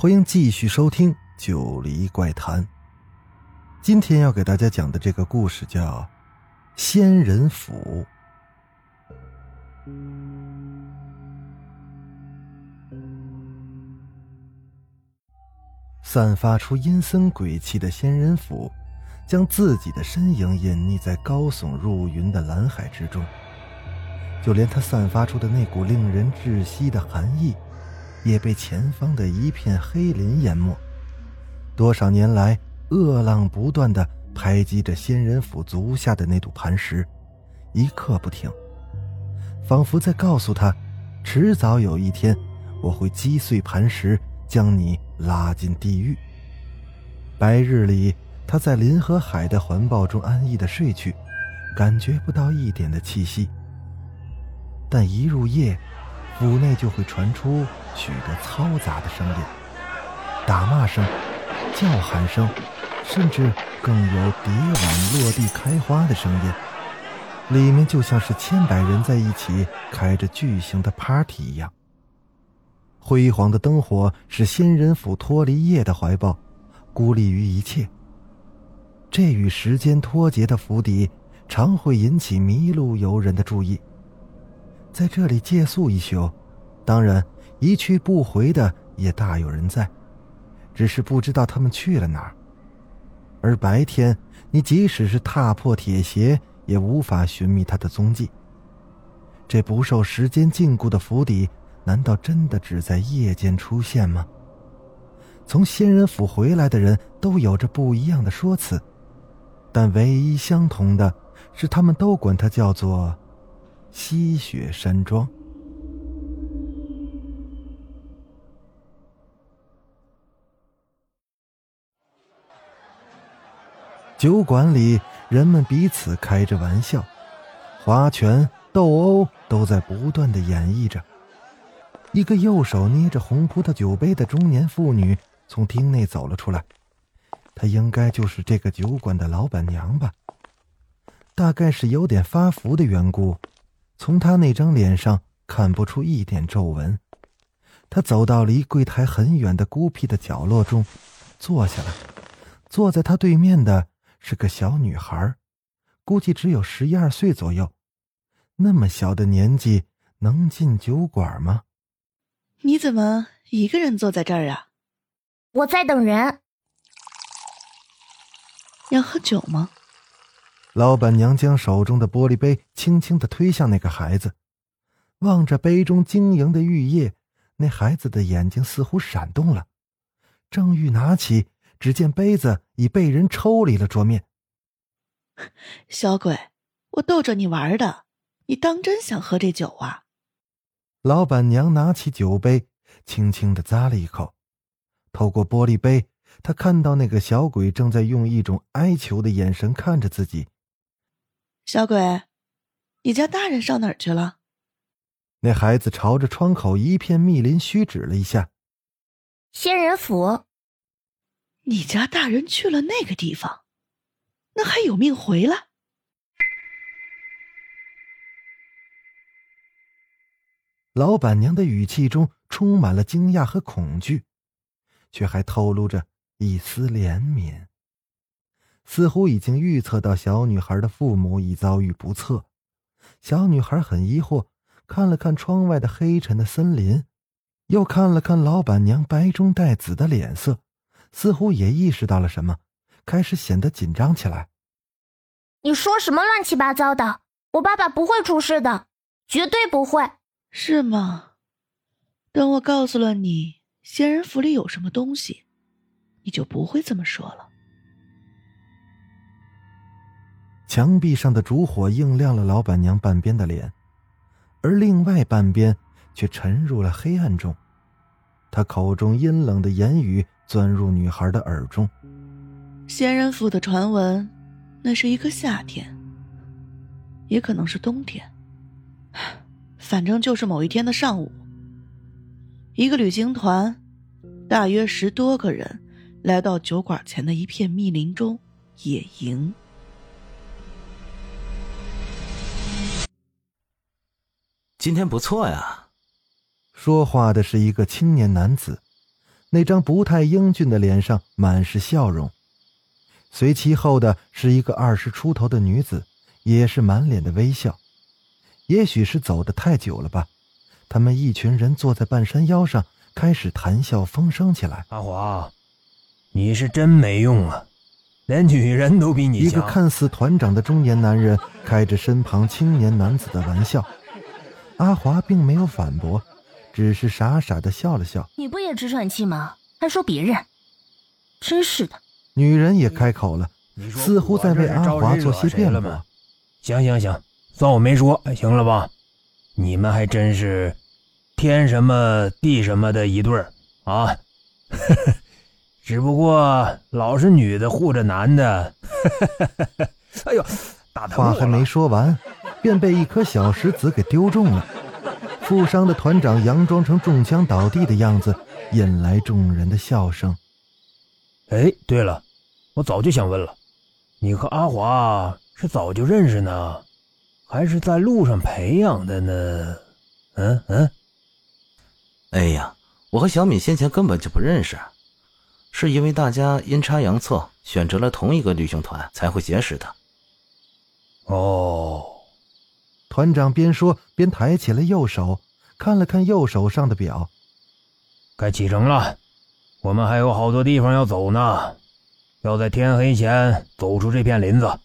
欢迎继续收听《九黎怪谈》。今天要给大家讲的这个故事叫《仙人府》。散发出阴森鬼气的仙人府，将自己的身影隐匿在高耸入云的蓝海之中。就连它散发出的那股令人窒息的寒意，也被前方的一片黑林淹没。多少年来，恶浪不断的拍击着仙人府足下的那堵磐石，一刻不停，仿佛在告诉他：迟早有一天，我会击碎磐石，将你拉进地狱。白日里，他在林和海的环抱中安逸的睡去，感觉不到一点的气息。但一入夜，府内就会传出许多嘈杂的声音，打骂声、叫喊声，甚至更有蝶碗落地开花的声音。里面就像是千百人在一起开着巨型的 party 一样。辉煌的灯火使仙人府脱离夜的怀抱，孤立于一切。这与时间脱节的府邸，常会引起迷路游人的注意。在这里借宿一宿，当然一去不回的也大有人在，只是不知道他们去了哪儿。而白天，你即使是踏破铁鞋，也无法寻觅他的踪迹。这不受时间禁锢的府邸，难道真的只在夜间出现吗？从仙人府回来的人都有着不一样的说辞，但唯一相同的是，他们都管它叫做。西雪山庄。酒馆里，人们彼此开着玩笑，划拳、斗殴都在不断的演绎着。一个右手捏着红葡萄酒杯的中年妇女从厅内走了出来，她应该就是这个酒馆的老板娘吧？大概是有点发福的缘故。从他那张脸上看不出一点皱纹。他走到离柜台很远的孤僻的角落中，坐下来。坐在他对面的是个小女孩，估计只有十一二岁左右。那么小的年纪能进酒馆吗？你怎么一个人坐在这儿啊？我在等人。要喝酒吗？老板娘将手中的玻璃杯轻轻的推向那个孩子，望着杯中晶莹的玉液，那孩子的眼睛似乎闪动了。正欲拿起，只见杯子已被人抽离了桌面。小鬼，我逗着你玩的，你当真想喝这酒啊？老板娘拿起酒杯，轻轻的咂了一口，透过玻璃杯，她看到那个小鬼正在用一种哀求的眼神看着自己。小鬼，你家大人上哪儿去了？那孩子朝着窗口一片密林虚指了一下。仙人府。你家大人去了那个地方，那还有命回来？老板娘的语气中充满了惊讶和恐惧，却还透露着一丝怜悯。似乎已经预测到小女孩的父母已遭遇不测，小女孩很疑惑，看了看窗外的黑沉的森林，又看了看老板娘白中带紫的脸色，似乎也意识到了什么，开始显得紧张起来。你说什么乱七八糟的？我爸爸不会出事的，绝对不会。是吗？等我告诉了你仙人府里有什么东西，你就不会这么说了。墙壁上的烛火映亮了老板娘半边的脸，而另外半边却沉入了黑暗中。他口中阴冷的言语钻入女孩的耳中。仙人府的传闻，那是一个夏天，也可能是冬天，反正就是某一天的上午，一个旅行团，大约十多个人，来到酒馆前的一片密林中野营。今天不错呀。说话的是一个青年男子，那张不太英俊的脸上满是笑容。随其后的是一个二十出头的女子，也是满脸的微笑。也许是走得太久了吧，他们一群人坐在半山腰上，开始谈笑风生起来。阿华，你是真没用啊，连女人都比你一个看似团长的中年男人开着身旁青年男子的玩笑。阿华并没有反驳，只是傻傻的笑了笑。你不也直喘气吗？还说别人，真是的。女人也开口了，似乎在为阿华做些辩驳。行行行，算我没说，行了吧？你们还真是天什么地什么的一对儿啊！只不过老是女的护着男的。哎呦，打话还没说完。便被一颗小石子给丢中了，负伤的团长佯装成中枪倒地的样子，引来众人的笑声。哎，对了，我早就想问了，你和阿华是早就认识呢，还是在路上培养的呢？嗯嗯。哎呀，我和小敏先前根本就不认识，是因为大家阴差阳错选择了同一个旅行团才会结识的。哦。团长边说边抬起了右手，看了看右手上的表。该启程了，我们还有好多地方要走呢，要在天黑前走出这片林子，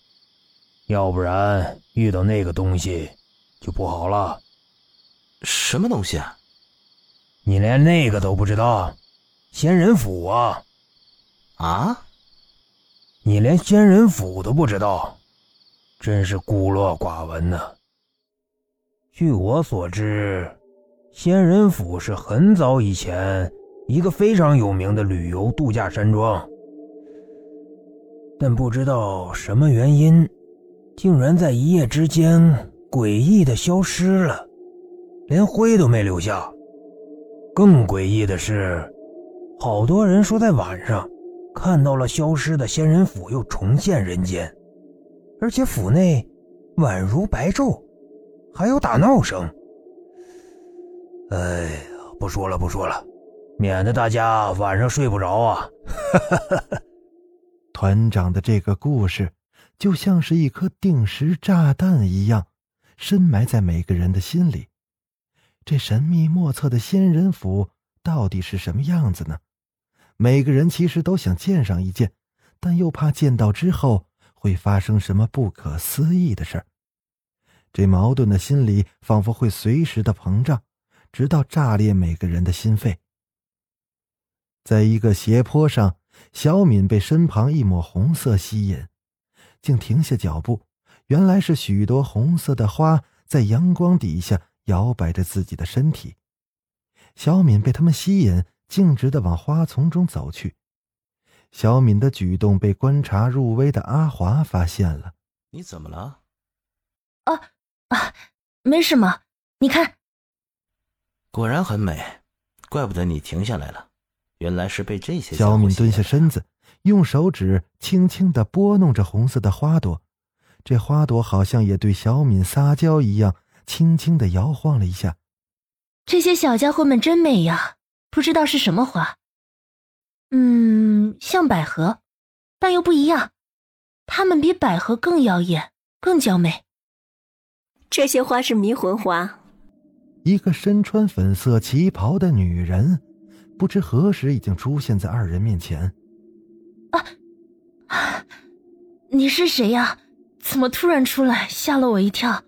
要不然遇到那个东西就不好了。什么东西？啊你连那个都不知道？仙人府啊！啊？你连仙人府都不知道，真是孤陋寡闻呢。据我所知，仙人府是很早以前一个非常有名的旅游度假山庄，但不知道什么原因，竟然在一夜之间诡异的消失了，连灰都没留下。更诡异的是，好多人说在晚上看到了消失的仙人府又重现人间，而且府内宛如白昼。还有打闹声。哎呀，不说了，不说了，免得大家晚上睡不着啊！团长的这个故事，就像是一颗定时炸弹一样，深埋在每个人的心里。这神秘莫测的仙人府到底是什么样子呢？每个人其实都想见上一见，但又怕见到之后会发生什么不可思议的事儿。这矛盾的心理仿佛会随时的膨胀，直到炸裂每个人的心肺。在一个斜坡上，小敏被身旁一抹红色吸引，竟停下脚步。原来是许多红色的花在阳光底下摇摆着自己的身体。小敏被他们吸引，径直的往花丛中走去。小敏的举动被观察入微的阿华发现了。你怎么了？啊！啊，没什么。你看，果然很美，怪不得你停下来了，原来是被这些。小敏蹲下身子，用手指轻轻的拨弄着红色的花朵，这花朵好像也对小敏撒娇一样，轻轻的摇晃了一下。这些小家伙们真美呀，不知道是什么花。嗯，像百合，但又不一样，它们比百合更妖艳，更娇美。这些花是迷魂花。一个身穿粉色旗袍的女人，不知何时已经出现在二人面前。啊，你是谁呀？怎么突然出来，吓了我一跳。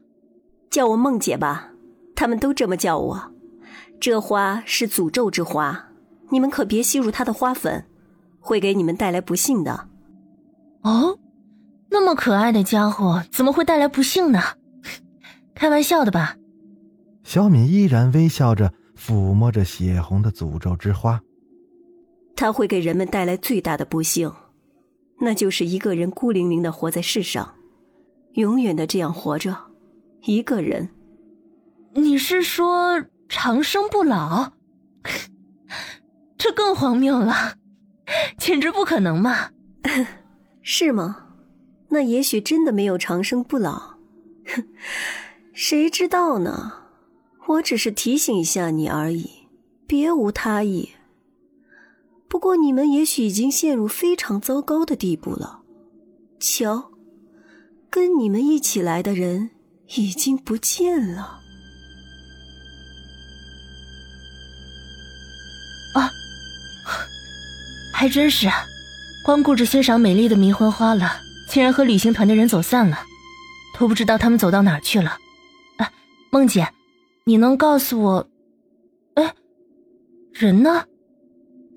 叫我梦姐吧，他们都这么叫我。这花是诅咒之花，你们可别吸入它的花粉，会给你们带来不幸的。哦，那么可爱的家伙，怎么会带来不幸呢？开玩笑的吧？小敏依然微笑着，抚摸着血红的诅咒之花。它会给人们带来最大的不幸，那就是一个人孤零零的活在世上，永远的这样活着，一个人。你是说长生不老？这更荒谬了，简直不可能嘛！是吗？那也许真的没有长生不老，谁知道呢？我只是提醒一下你而已，别无他意。不过你们也许已经陷入非常糟糕的地步了。瞧，跟你们一起来的人已经不见了。啊，还真是，光顾着欣赏美丽的迷魂花了，竟然和旅行团的人走散了，都不知道他们走到哪儿去了。梦姐，你能告诉我，哎，人呢？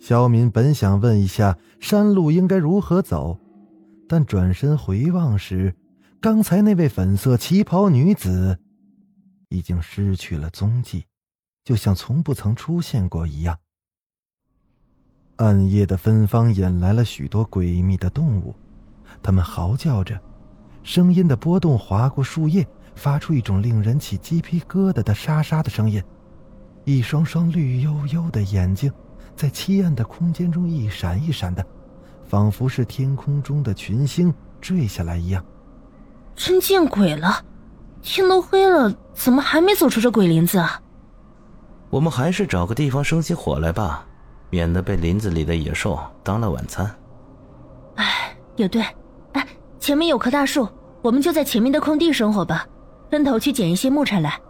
肖敏本想问一下山路应该如何走，但转身回望时，刚才那位粉色旗袍女子已经失去了踪迹，就像从不曾出现过一样。暗夜的芬芳引来了许多诡秘的动物，它们嚎叫着，声音的波动划过树叶，发出一种令人起鸡皮疙瘩的沙沙的声音。一双双绿油油的眼睛，在漆暗的空间中一闪一闪的，仿佛是天空中的群星坠下来一样。真见鬼了！天都黑了，怎么还没走出这鬼林子啊？我们还是找个地方生起火来吧。免得被林子里的野兽当了晚餐。哎，也对。哎，前面有棵大树，我们就在前面的空地生火吧。分头去捡一些木柴来。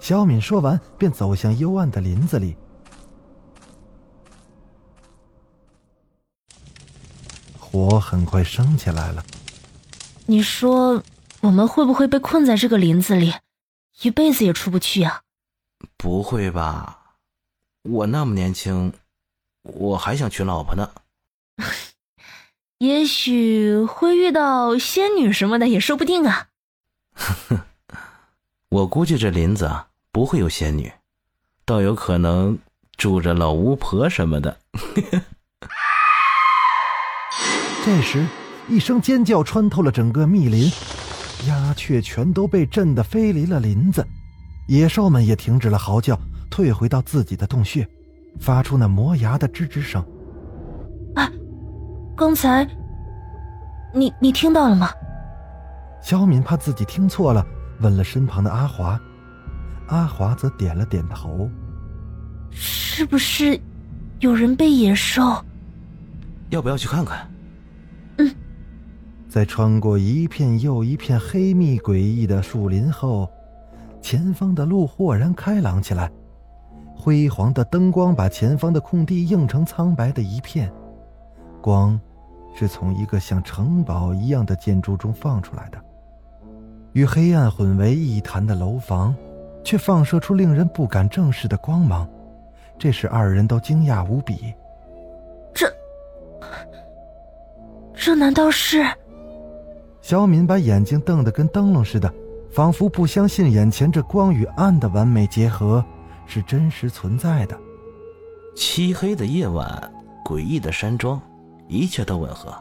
肖敏说完，便走向幽暗的林子里。火很快升起来了。你说，我们会不会被困在这个林子里，一辈子也出不去啊？不会吧，我那么年轻。我还想娶老婆呢，也许会遇到仙女什么的也说不定啊。我估计这林子啊不会有仙女，倒有可能住着老巫婆什么的。这时，一声尖叫穿透了整个密林，鸦雀全都被震得飞离了林子，野兽们也停止了嚎叫，退回到自己的洞穴。发出那磨牙的吱吱声。啊，刚才，你你听到了吗？小敏怕自己听错了，问了身旁的阿华。阿华则点了点头。是不是有人被野兽？要不要去看看？嗯。在穿过一片又一片黑密诡异的树林后，前方的路豁然开朗起来。辉煌的灯光把前方的空地映成苍白的一片，光是从一个像城堡一样的建筑中放出来的，与黑暗混为一谈的楼房，却放射出令人不敢正视的光芒，这使二人都惊讶无比。这，这难道是？小敏把眼睛瞪得跟灯笼似的，仿佛不相信眼前这光与暗的完美结合。是真实存在的。漆黑的夜晚，诡异的山庄，一切都吻合，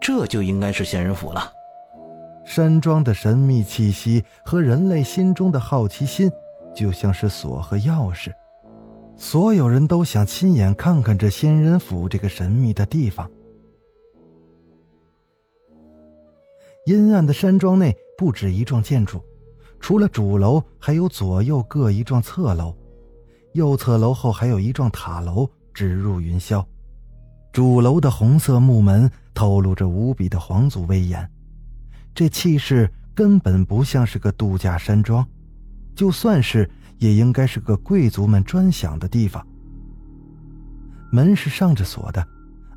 这就应该是仙人府了。山庄的神秘气息和人类心中的好奇心，就像是锁和钥匙。所有人都想亲眼看看这仙人府这个神秘的地方。阴暗的山庄内不止一幢建筑，除了主楼，还有左右各一幢侧楼。右侧楼后还有一幢塔楼，直入云霄。主楼的红色木门透露着无比的皇族威严，这气势根本不像是个度假山庄，就算是也应该是个贵族们专享的地方。门是上着锁的，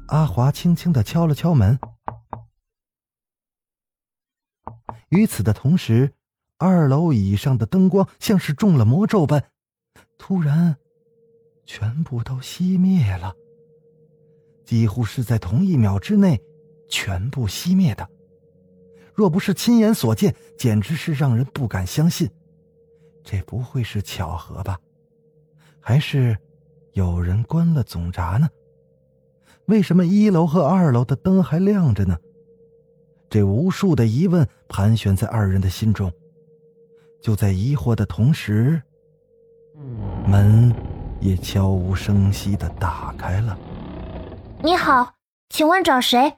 阿华轻轻的敲了敲门。与此的同时，二楼以上的灯光像是中了魔咒般。突然，全部都熄灭了。几乎是在同一秒之内，全部熄灭的。若不是亲眼所见，简直是让人不敢相信。这不会是巧合吧？还是有人关了总闸呢？为什么一楼和二楼的灯还亮着呢？这无数的疑问盘旋在二人的心中。就在疑惑的同时，门也悄无声息的打开了。你好，请问找谁？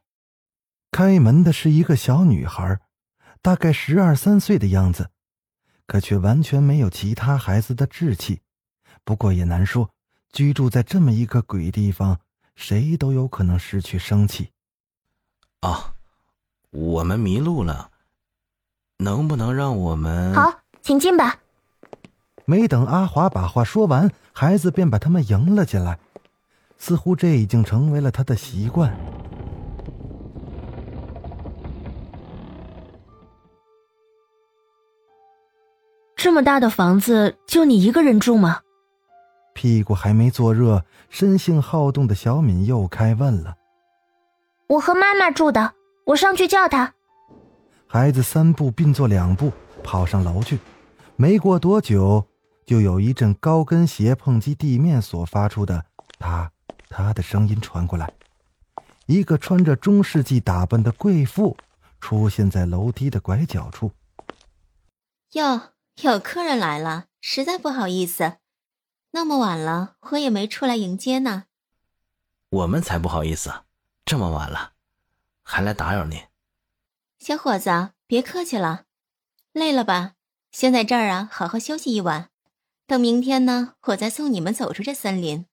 开门的是一个小女孩，大概十二三岁的样子，可却完全没有其他孩子的志气。不过也难说，居住在这么一个鬼地方，谁都有可能失去生气。啊，我们迷路了，能不能让我们？好，请进吧。没等阿华把话说完，孩子便把他们迎了进来，似乎这已经成为了他的习惯。这么大的房子，就你一个人住吗？屁股还没坐热，生性好动的小敏又开问了：“我和妈妈住的，我上去叫她。”孩子三步并作两步跑上楼去，没过多久，就有一阵高跟鞋碰击地面所发出的“嗒嗒”的声音传过来。一个穿着中世纪打扮的贵妇出现在楼梯的拐角处。哟。有客人来了，实在不好意思，那么晚了，我也没出来迎接呢。我们才不好意思，这么晚了，还来打扰您。小伙子，别客气了，累了吧？先在这儿啊，好好休息一晚，等明天呢，我再送你们走出这森林。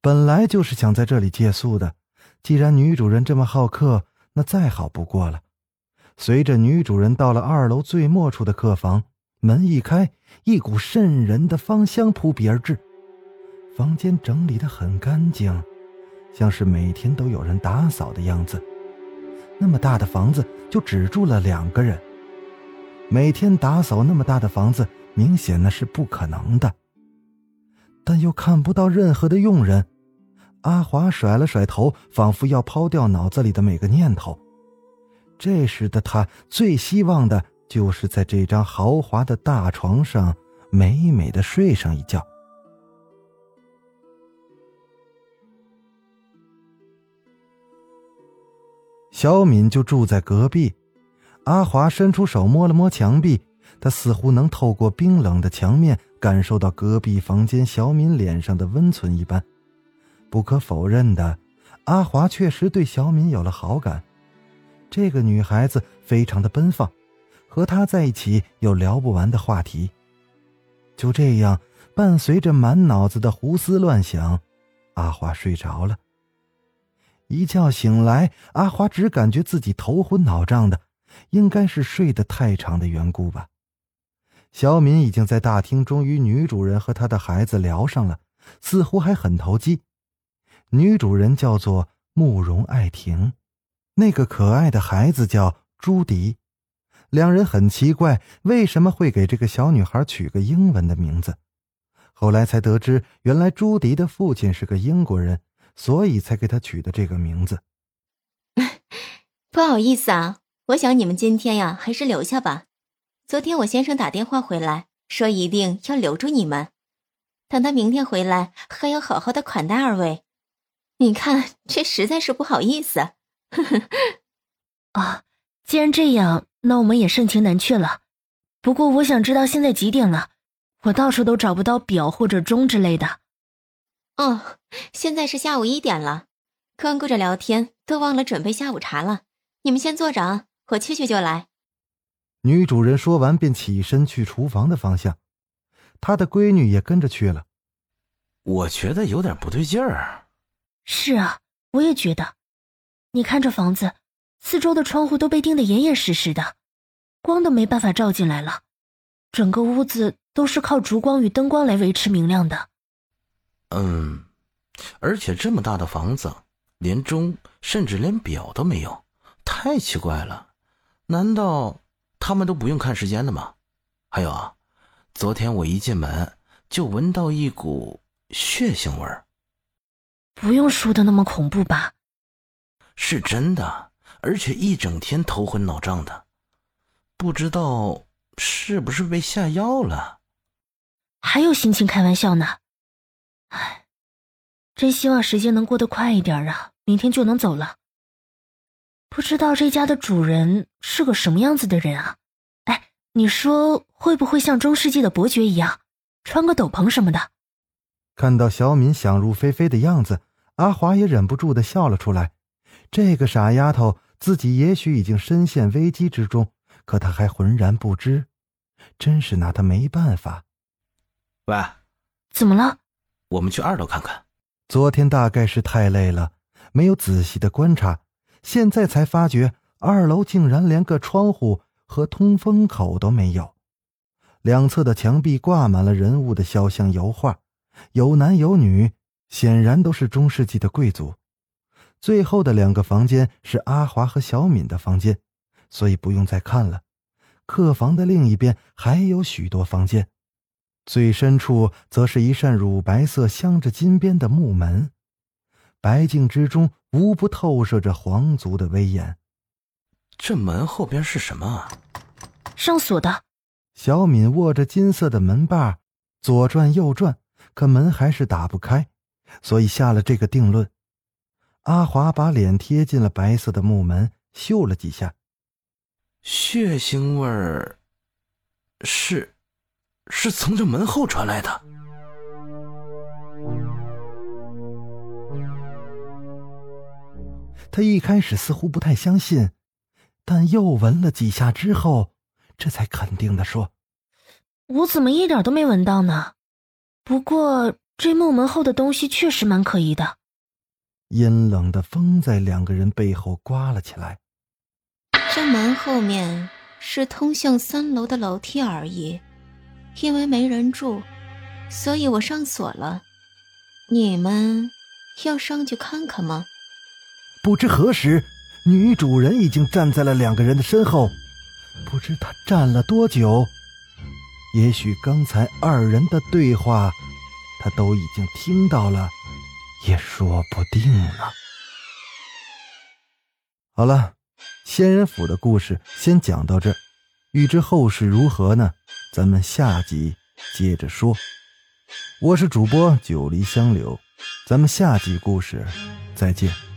本来就是想在这里借宿的，既然女主人这么好客，那再好不过了。随着女主人到了二楼最末处的客房。门一开，一股渗人的芳香扑鼻而至。房间整理的很干净，像是每天都有人打扫的样子。那么大的房子就只住了两个人，每天打扫那么大的房子，明显那是不可能的。但又看不到任何的佣人。阿华甩了甩头，仿佛要抛掉脑子里的每个念头。这时的他最希望的。就是在这张豪华的大床上美美的睡上一觉。小敏就住在隔壁。阿华伸出手摸了摸墙壁，他似乎能透过冰冷的墙面感受到隔壁房间小敏脸上的温存一般。不可否认的，阿华确实对小敏有了好感。这个女孩子非常的奔放。和他在一起有聊不完的话题。就这样，伴随着满脑子的胡思乱想，阿花睡着了。一觉醒来，阿花只感觉自己头昏脑胀的，应该是睡得太长的缘故吧。小敏已经在大厅中与女主人和她的孩子聊上了，似乎还很投机。女主人叫做慕容爱婷，那个可爱的孩子叫朱迪。两人很奇怪，为什么会给这个小女孩取个英文的名字？后来才得知，原来朱迪的父亲是个英国人，所以才给她取的这个名字。不好意思啊，我想你们今天呀，还是留下吧。昨天我先生打电话回来，说一定要留住你们，等他明天回来，还要好好的款待二位。你看，这实在是不好意思。呵呵啊，既然这样。那我们也盛情难却了，不过我想知道现在几点了，我到处都找不到表或者钟之类的。哦，现在是下午一点了，光顾着聊天都忘了准备下午茶了。你们先坐着啊，我去去就来。女主人说完便起身去厨房的方向，她的闺女也跟着去了。我觉得有点不对劲儿。是啊，我也觉得。你看这房子。四周的窗户都被钉得严严实实的，光都没办法照进来了。整个屋子都是靠烛光与灯光来维持明亮的。嗯，而且这么大的房子，连钟甚至连表都没有，太奇怪了。难道他们都不用看时间的吗？还有啊，昨天我一进门就闻到一股血腥味儿。不用说的那么恐怖吧？是真的。而且一整天头昏脑胀的，不知道是不是被下药了。还有心情开玩笑呢？唉，真希望时间能过得快一点啊，明天就能走了。不知道这家的主人是个什么样子的人啊？哎，你说会不会像中世纪的伯爵一样，穿个斗篷什么的？看到小敏想入非非的样子，阿华也忍不住的笑了出来。这个傻丫头，自己也许已经深陷危机之中，可他还浑然不知，真是拿他没办法。喂，怎么了？我们去二楼看看。昨天大概是太累了，没有仔细的观察，现在才发觉二楼竟然连个窗户和通风口都没有，两侧的墙壁挂满了人物的肖像油画，有男有女，显然都是中世纪的贵族。最后的两个房间是阿华和小敏的房间，所以不用再看了。客房的另一边还有许多房间。最深处则是一扇乳白色镶着金边的木门，白净之中无不透射着皇族的威严。这门后边是什么啊？上锁的。小敏握着金色的门把，左转右转，可门还是打不开，所以下了这个定论。阿华把脸贴近了白色的木门，嗅了几下，血腥味儿，是。是从这门后传来的。他一开始似乎不太相信，但又闻了几下之后，这才肯定的说：“我怎么一点都没闻到呢？不过这木门后的东西确实蛮可疑的。”阴冷的风在两个人背后刮了起来。这门后面是通向三楼的楼梯而已。因为没人住，所以我上锁了。你们要上去看看吗？不知何时，女主人已经站在了两个人的身后。不知她站了多久，也许刚才二人的对话，她都已经听到了，也说不定呢。好了，仙人府的故事先讲到这儿，欲知后事如何呢？咱们下集接着说。我是主播九黎香柳，咱们下集故事再见。